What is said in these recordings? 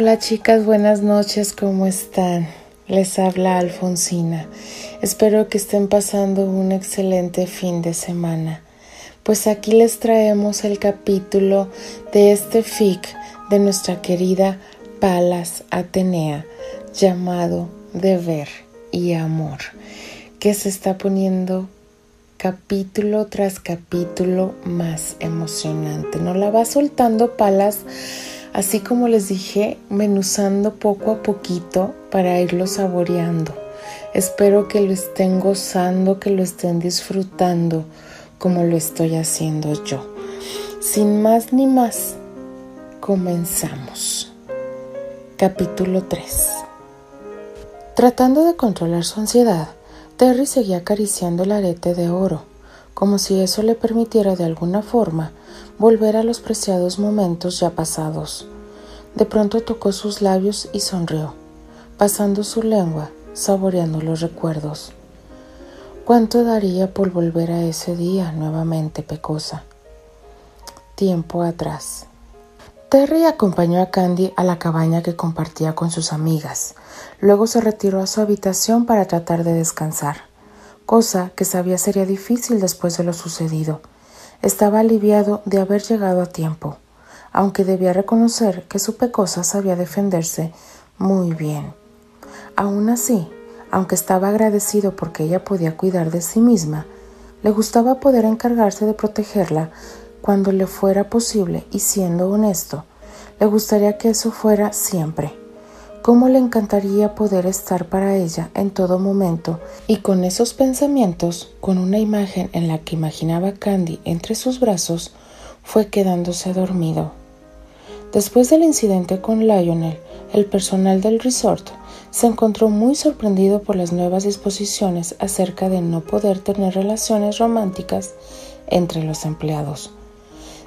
Hola chicas, buenas noches, ¿cómo están? Les habla Alfonsina. Espero que estén pasando un excelente fin de semana. Pues aquí les traemos el capítulo de este fic de nuestra querida Palas Atenea llamado Deber y Amor, que se está poniendo capítulo tras capítulo más emocionante. No la va soltando Palas así como les dije, menuzando poco a poquito para irlo saboreando. Espero que lo estén gozando, que lo estén disfrutando como lo estoy haciendo yo. Sin más ni más, comenzamos. Capítulo 3 Tratando de controlar su ansiedad, Terry seguía acariciando el arete de oro, como si eso le permitiera de alguna forma volver a los preciados momentos ya pasados. De pronto tocó sus labios y sonrió, pasando su lengua, saboreando los recuerdos. ¿Cuánto daría por volver a ese día nuevamente, Pecosa? Tiempo atrás. Terry acompañó a Candy a la cabaña que compartía con sus amigas. Luego se retiró a su habitación para tratar de descansar, cosa que sabía sería difícil después de lo sucedido. Estaba aliviado de haber llegado a tiempo, aunque debía reconocer que su pecosa sabía defenderse muy bien. Aún así, aunque estaba agradecido porque ella podía cuidar de sí misma, le gustaba poder encargarse de protegerla cuando le fuera posible y siendo honesto, le gustaría que eso fuera siempre. Cómo le encantaría poder estar para ella en todo momento y con esos pensamientos, con una imagen en la que imaginaba a Candy entre sus brazos, fue quedándose dormido. Después del incidente con Lionel, el personal del resort se encontró muy sorprendido por las nuevas disposiciones acerca de no poder tener relaciones románticas entre los empleados,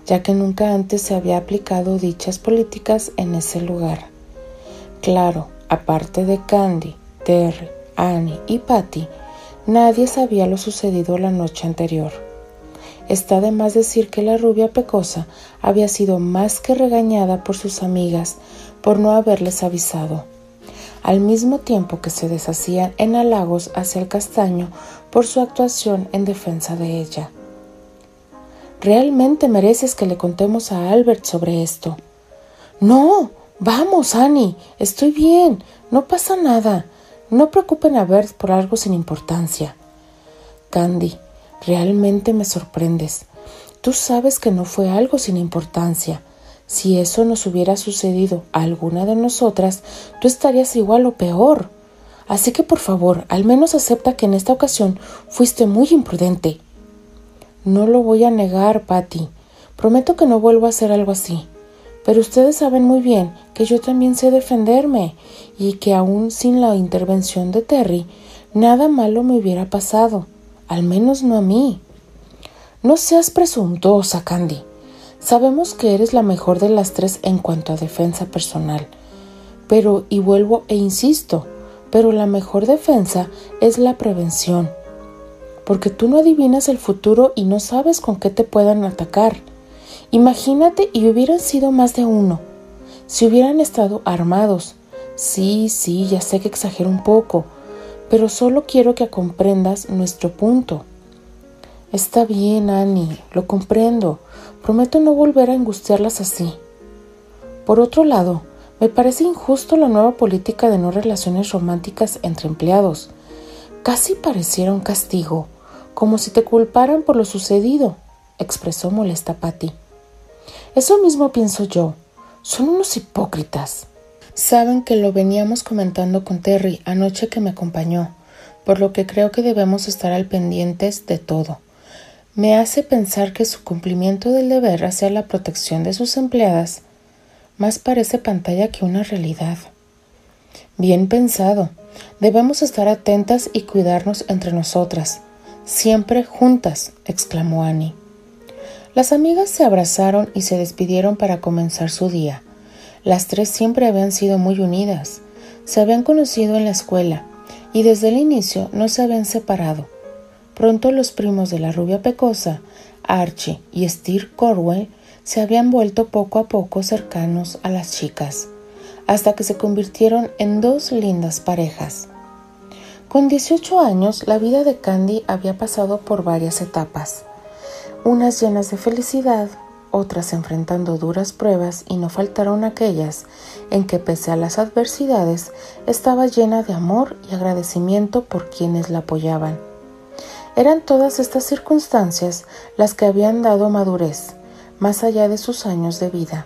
ya que nunca antes se había aplicado dichas políticas en ese lugar. Claro, aparte de Candy, Terry, Annie y Patty, nadie sabía lo sucedido la noche anterior. Está de más decir que la rubia pecosa había sido más que regañada por sus amigas por no haberles avisado, al mismo tiempo que se deshacían en halagos hacia el castaño por su actuación en defensa de ella. Realmente mereces que le contemos a Albert sobre esto. No, Vamos, Annie, estoy bien, no pasa nada. No preocupen a Bert por algo sin importancia. Candy, realmente me sorprendes. Tú sabes que no fue algo sin importancia. Si eso nos hubiera sucedido a alguna de nosotras, tú estarías igual o peor. Así que por favor, al menos acepta que en esta ocasión fuiste muy imprudente. No lo voy a negar, Patty. Prometo que no vuelvo a hacer algo así. Pero ustedes saben muy bien que yo también sé defenderme y que aún sin la intervención de Terry, nada malo me hubiera pasado, al menos no a mí. No seas presuntuosa, Candy. Sabemos que eres la mejor de las tres en cuanto a defensa personal. Pero, y vuelvo e insisto, pero la mejor defensa es la prevención. Porque tú no adivinas el futuro y no sabes con qué te puedan atacar. Imagínate y hubieran sido más de uno. Si hubieran estado armados. Sí, sí, ya sé que exagero un poco, pero solo quiero que comprendas nuestro punto. Está bien, Annie, lo comprendo. Prometo no volver a angustiarlas así. Por otro lado, me parece injusto la nueva política de no relaciones románticas entre empleados. Casi pareciera un castigo, como si te culparan por lo sucedido, expresó molesta Patty. Eso mismo pienso yo. Son unos hipócritas. Saben que lo veníamos comentando con Terry anoche que me acompañó, por lo que creo que debemos estar al pendientes de todo. Me hace pensar que su cumplimiento del deber hacia la protección de sus empleadas más parece pantalla que una realidad. Bien pensado. Debemos estar atentas y cuidarnos entre nosotras, siempre juntas, exclamó Annie. Las amigas se abrazaron y se despidieron para comenzar su día. Las tres siempre habían sido muy unidas. Se habían conocido en la escuela y desde el inicio no se habían separado. Pronto los primos de la rubia pecosa, Archie y Steve Corwell, se habían vuelto poco a poco cercanos a las chicas, hasta que se convirtieron en dos lindas parejas. Con 18 años, la vida de Candy había pasado por varias etapas, unas llenas de felicidad, otras enfrentando duras pruebas y no faltaron aquellas en que pese a las adversidades estaba llena de amor y agradecimiento por quienes la apoyaban. Eran todas estas circunstancias las que habían dado madurez, más allá de sus años de vida.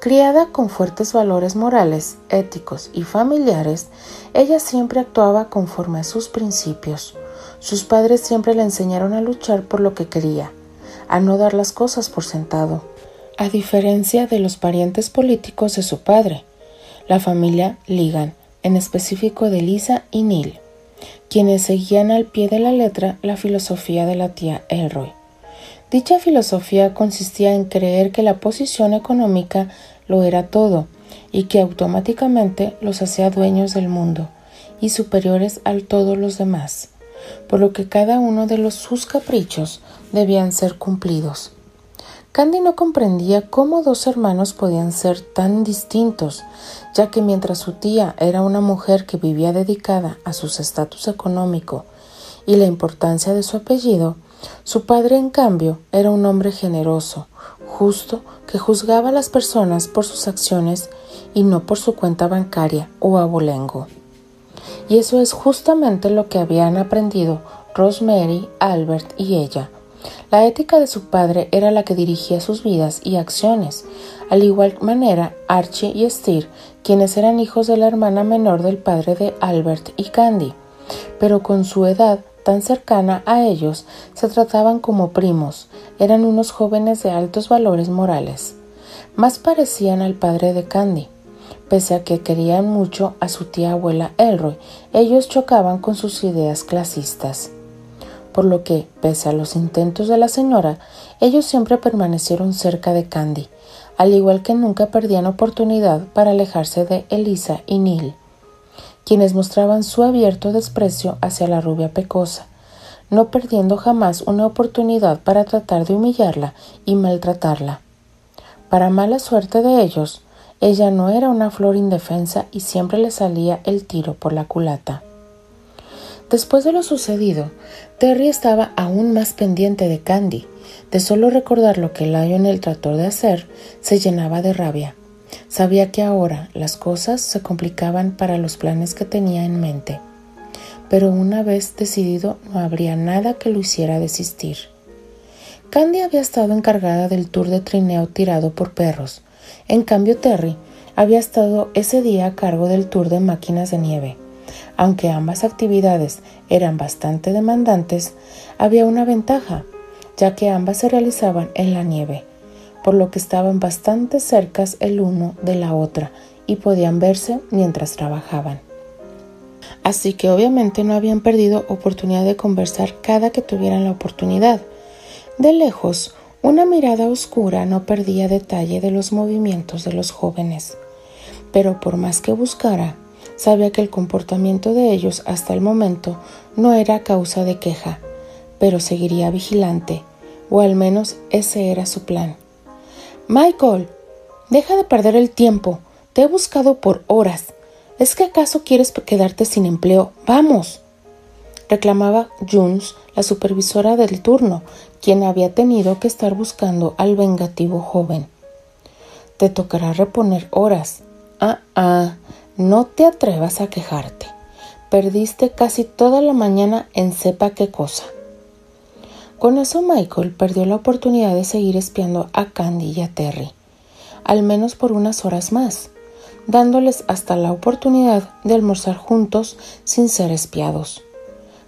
Criada con fuertes valores morales, éticos y familiares, ella siempre actuaba conforme a sus principios. Sus padres siempre le enseñaron a luchar por lo que quería, a no dar las cosas por sentado, a diferencia de los parientes políticos de su padre, la familia Ligan, en específico de Lisa y Neil, quienes seguían al pie de la letra la filosofía de la tía Elroy. Dicha filosofía consistía en creer que la posición económica lo era todo y que automáticamente los hacía dueños del mundo y superiores a todos los demás, por lo que cada uno de los, sus caprichos debían ser cumplidos. Candy no comprendía cómo dos hermanos podían ser tan distintos, ya que mientras su tía era una mujer que vivía dedicada a su estatus económico y la importancia de su apellido, su padre, en cambio, era un hombre generoso, justo, que juzgaba a las personas por sus acciones y no por su cuenta bancaria o abolengo. Y eso es justamente lo que habían aprendido Rosemary, Albert y ella. La ética de su padre era la que dirigía sus vidas y acciones, al igual manera Archie y Steer, quienes eran hijos de la hermana menor del padre de Albert y Candy, pero con su edad tan cercana a ellos, se trataban como primos, eran unos jóvenes de altos valores morales. Más parecían al padre de Candy. Pese a que querían mucho a su tía abuela Elroy, ellos chocaban con sus ideas clasistas. Por lo que, pese a los intentos de la señora, ellos siempre permanecieron cerca de Candy, al igual que nunca perdían oportunidad para alejarse de Elisa y Neil quienes mostraban su abierto desprecio hacia la rubia pecosa, no perdiendo jamás una oportunidad para tratar de humillarla y maltratarla. Para mala suerte de ellos, ella no era una flor indefensa y siempre le salía el tiro por la culata. Después de lo sucedido, Terry estaba aún más pendiente de Candy. De solo recordar lo que Lionel trató de hacer, se llenaba de rabia. Sabía que ahora las cosas se complicaban para los planes que tenía en mente, pero una vez decidido no habría nada que lo hiciera desistir. Candy había estado encargada del tour de trineo tirado por perros. En cambio, Terry había estado ese día a cargo del tour de máquinas de nieve. Aunque ambas actividades eran bastante demandantes, había una ventaja, ya que ambas se realizaban en la nieve por lo que estaban bastante cercas el uno de la otra y podían verse mientras trabajaban. Así que obviamente no habían perdido oportunidad de conversar cada que tuvieran la oportunidad. De lejos, una mirada oscura no perdía detalle de los movimientos de los jóvenes. Pero por más que buscara, sabía que el comportamiento de ellos hasta el momento no era causa de queja, pero seguiría vigilante, o al menos ese era su plan. Michael, deja de perder el tiempo. Te he buscado por horas. ¿Es que acaso quieres quedarte sin empleo? Vamos. reclamaba Jones, la supervisora del turno, quien había tenido que estar buscando al vengativo joven. Te tocará reponer horas. Ah, ah, no te atrevas a quejarte. Perdiste casi toda la mañana en sepa qué cosa. Con eso Michael perdió la oportunidad de seguir espiando a Candy y a Terry, al menos por unas horas más, dándoles hasta la oportunidad de almorzar juntos sin ser espiados.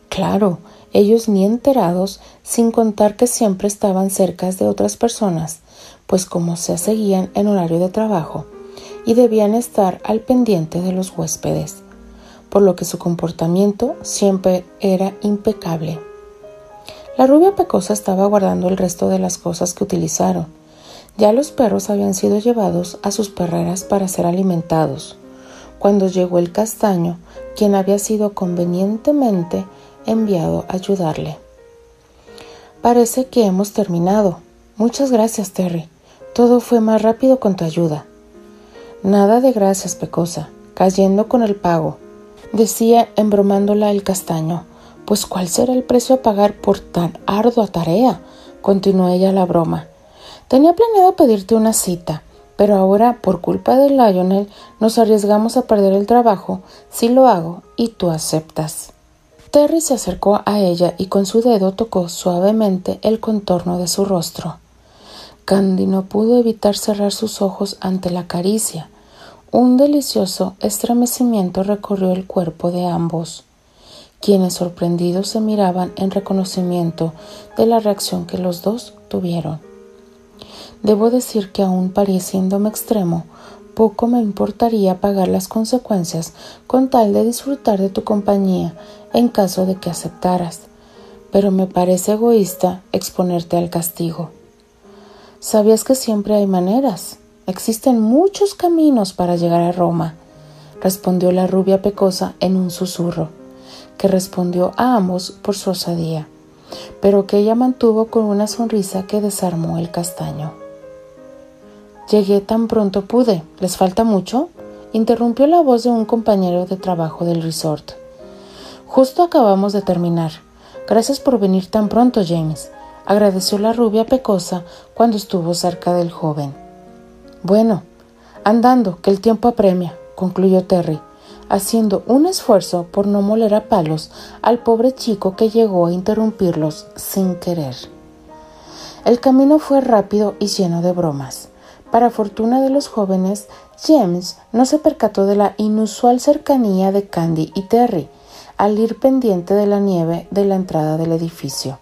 Claro, ellos ni enterados, sin contar que siempre estaban cerca de otras personas, pues como se seguían en horario de trabajo, y debían estar al pendiente de los huéspedes, por lo que su comportamiento siempre era impecable. La rubia pecosa estaba guardando el resto de las cosas que utilizaron. Ya los perros habían sido llevados a sus perreras para ser alimentados, cuando llegó el castaño, quien había sido convenientemente enviado a ayudarle. Parece que hemos terminado. Muchas gracias, Terry. Todo fue más rápido con tu ayuda. Nada de gracias, Pecosa, cayendo con el pago, decía embromándola el castaño. Pues cuál será el precio a pagar por tan ardua tarea, continuó ella la broma. Tenía planeado pedirte una cita, pero ahora, por culpa de Lionel, nos arriesgamos a perder el trabajo si lo hago y tú aceptas. Terry se acercó a ella y con su dedo tocó suavemente el contorno de su rostro. Candy no pudo evitar cerrar sus ojos ante la caricia. Un delicioso estremecimiento recorrió el cuerpo de ambos, quienes sorprendidos se miraban en reconocimiento de la reacción que los dos tuvieron. Debo decir que aun pareciéndome extremo, poco me importaría pagar las consecuencias con tal de disfrutar de tu compañía en caso de que aceptaras, pero me parece egoísta exponerte al castigo. Sabías que siempre hay maneras. Existen muchos caminos para llegar a Roma, respondió la rubia pecosa en un susurro, que respondió a ambos por su osadía, pero que ella mantuvo con una sonrisa que desarmó el castaño. Llegué tan pronto pude. ¿Les falta mucho? interrumpió la voz de un compañero de trabajo del resort. Justo acabamos de terminar. Gracias por venir tan pronto, James agradeció la rubia pecosa cuando estuvo cerca del joven. Bueno, andando, que el tiempo apremia, concluyó Terry, haciendo un esfuerzo por no moler a palos al pobre chico que llegó a interrumpirlos sin querer. El camino fue rápido y lleno de bromas. Para fortuna de los jóvenes, James no se percató de la inusual cercanía de Candy y Terry al ir pendiente de la nieve de la entrada del edificio.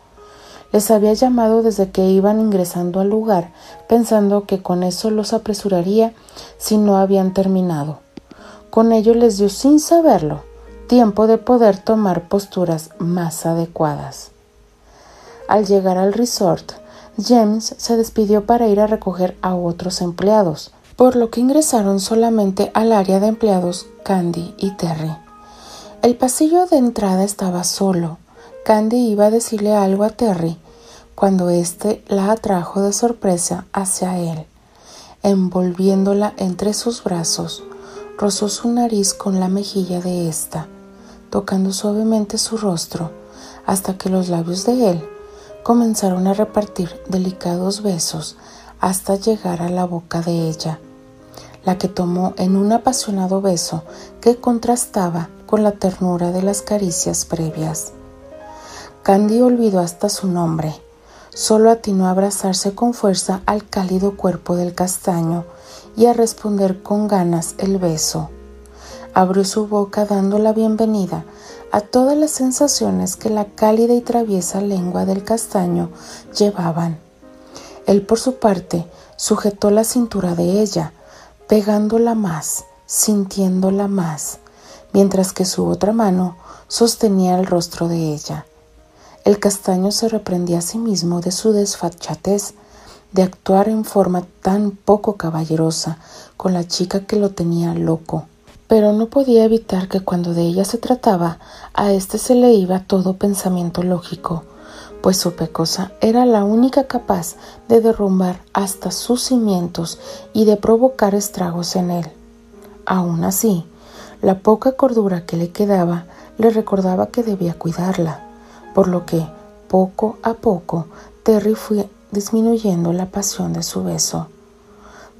Les había llamado desde que iban ingresando al lugar, pensando que con eso los apresuraría si no habían terminado. Con ello les dio sin saberlo tiempo de poder tomar posturas más adecuadas. Al llegar al resort, James se despidió para ir a recoger a otros empleados, por lo que ingresaron solamente al área de empleados Candy y Terry. El pasillo de entrada estaba solo, Candy iba a decirle algo a Terry cuando éste la atrajo de sorpresa hacia él. Envolviéndola entre sus brazos, rozó su nariz con la mejilla de ésta, tocando suavemente su rostro, hasta que los labios de él comenzaron a repartir delicados besos hasta llegar a la boca de ella, la que tomó en un apasionado beso que contrastaba con la ternura de las caricias previas. Candy olvidó hasta su nombre. Solo atinó a abrazarse con fuerza al cálido cuerpo del castaño y a responder con ganas el beso. Abrió su boca dando la bienvenida a todas las sensaciones que la cálida y traviesa lengua del castaño llevaban. Él por su parte sujetó la cintura de ella, pegándola más, sintiéndola más, mientras que su otra mano sostenía el rostro de ella. El castaño se reprendía a sí mismo de su desfachatez de actuar en forma tan poco caballerosa con la chica que lo tenía loco. Pero no podía evitar que cuando de ella se trataba, a éste se le iba todo pensamiento lógico, pues su pecosa era la única capaz de derrumbar hasta sus cimientos y de provocar estragos en él. Aun así, la poca cordura que le quedaba le recordaba que debía cuidarla, por lo que, poco a poco, Terry fue disminuyendo la pasión de su beso,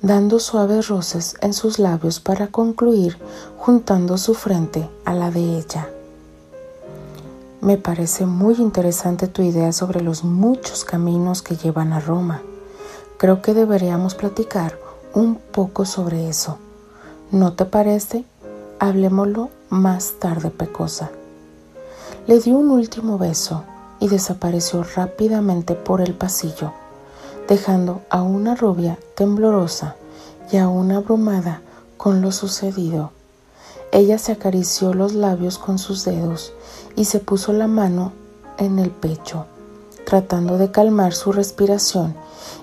dando suaves roces en sus labios para concluir juntando su frente a la de ella. Me parece muy interesante tu idea sobre los muchos caminos que llevan a Roma. Creo que deberíamos platicar un poco sobre eso. ¿No te parece? Hablemoslo más tarde, Pecosa. Le dio un último beso y desapareció rápidamente por el pasillo, dejando a una rubia temblorosa y a una abrumada con lo sucedido. Ella se acarició los labios con sus dedos y se puso la mano en el pecho, tratando de calmar su respiración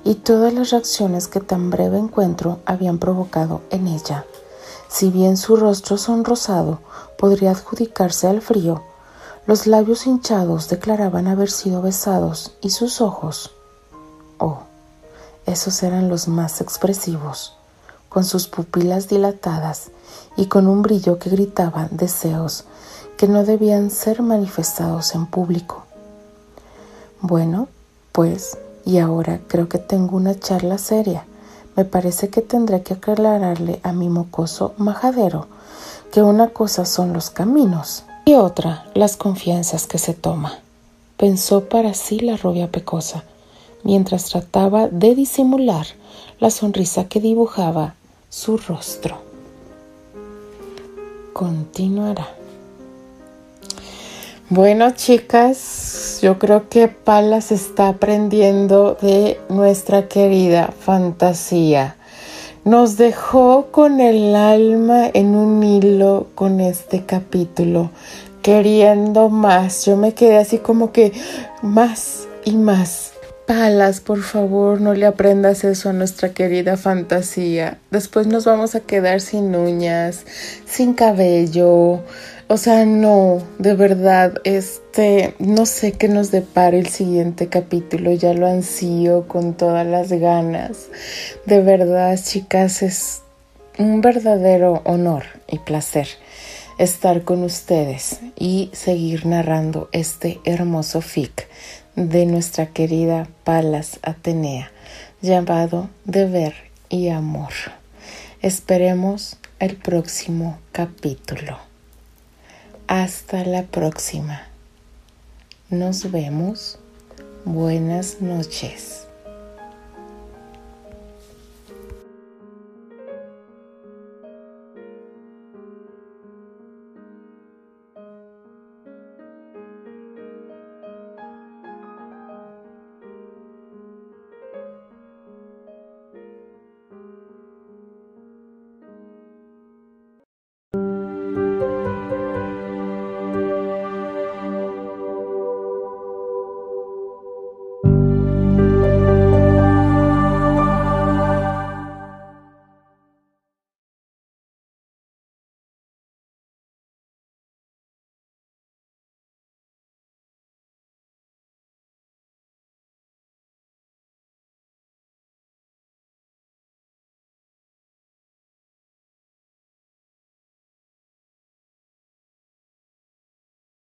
y todas las reacciones que tan breve encuentro habían provocado en ella. Si bien su rostro sonrosado podría adjudicarse al frío, los labios hinchados declaraban haber sido besados y sus ojos, oh, esos eran los más expresivos, con sus pupilas dilatadas y con un brillo que gritaban deseos que no debían ser manifestados en público. Bueno, pues, y ahora creo que tengo una charla seria. Me parece que tendré que aclararle a mi mocoso majadero que una cosa son los caminos y otra las confianzas que se toma. Pensó para sí la rubia pecosa, mientras trataba de disimular la sonrisa que dibujaba su rostro. Continuará. Bueno, chicas, yo creo que Palas está aprendiendo de nuestra querida fantasía. Nos dejó con el alma en un hilo con este capítulo, queriendo más. Yo me quedé así como que más y más. Palas, por favor, no le aprendas eso a nuestra querida fantasía. Después nos vamos a quedar sin uñas, sin cabello. O sea, no, de verdad, este, no sé qué nos depara el siguiente capítulo, ya lo ansío con todas las ganas. De verdad, chicas, es un verdadero honor y placer estar con ustedes y seguir narrando este hermoso fic de nuestra querida Palas Atenea, llamado Deber y Amor. Esperemos el próximo capítulo. Hasta la próxima. Nos vemos. Buenas noches.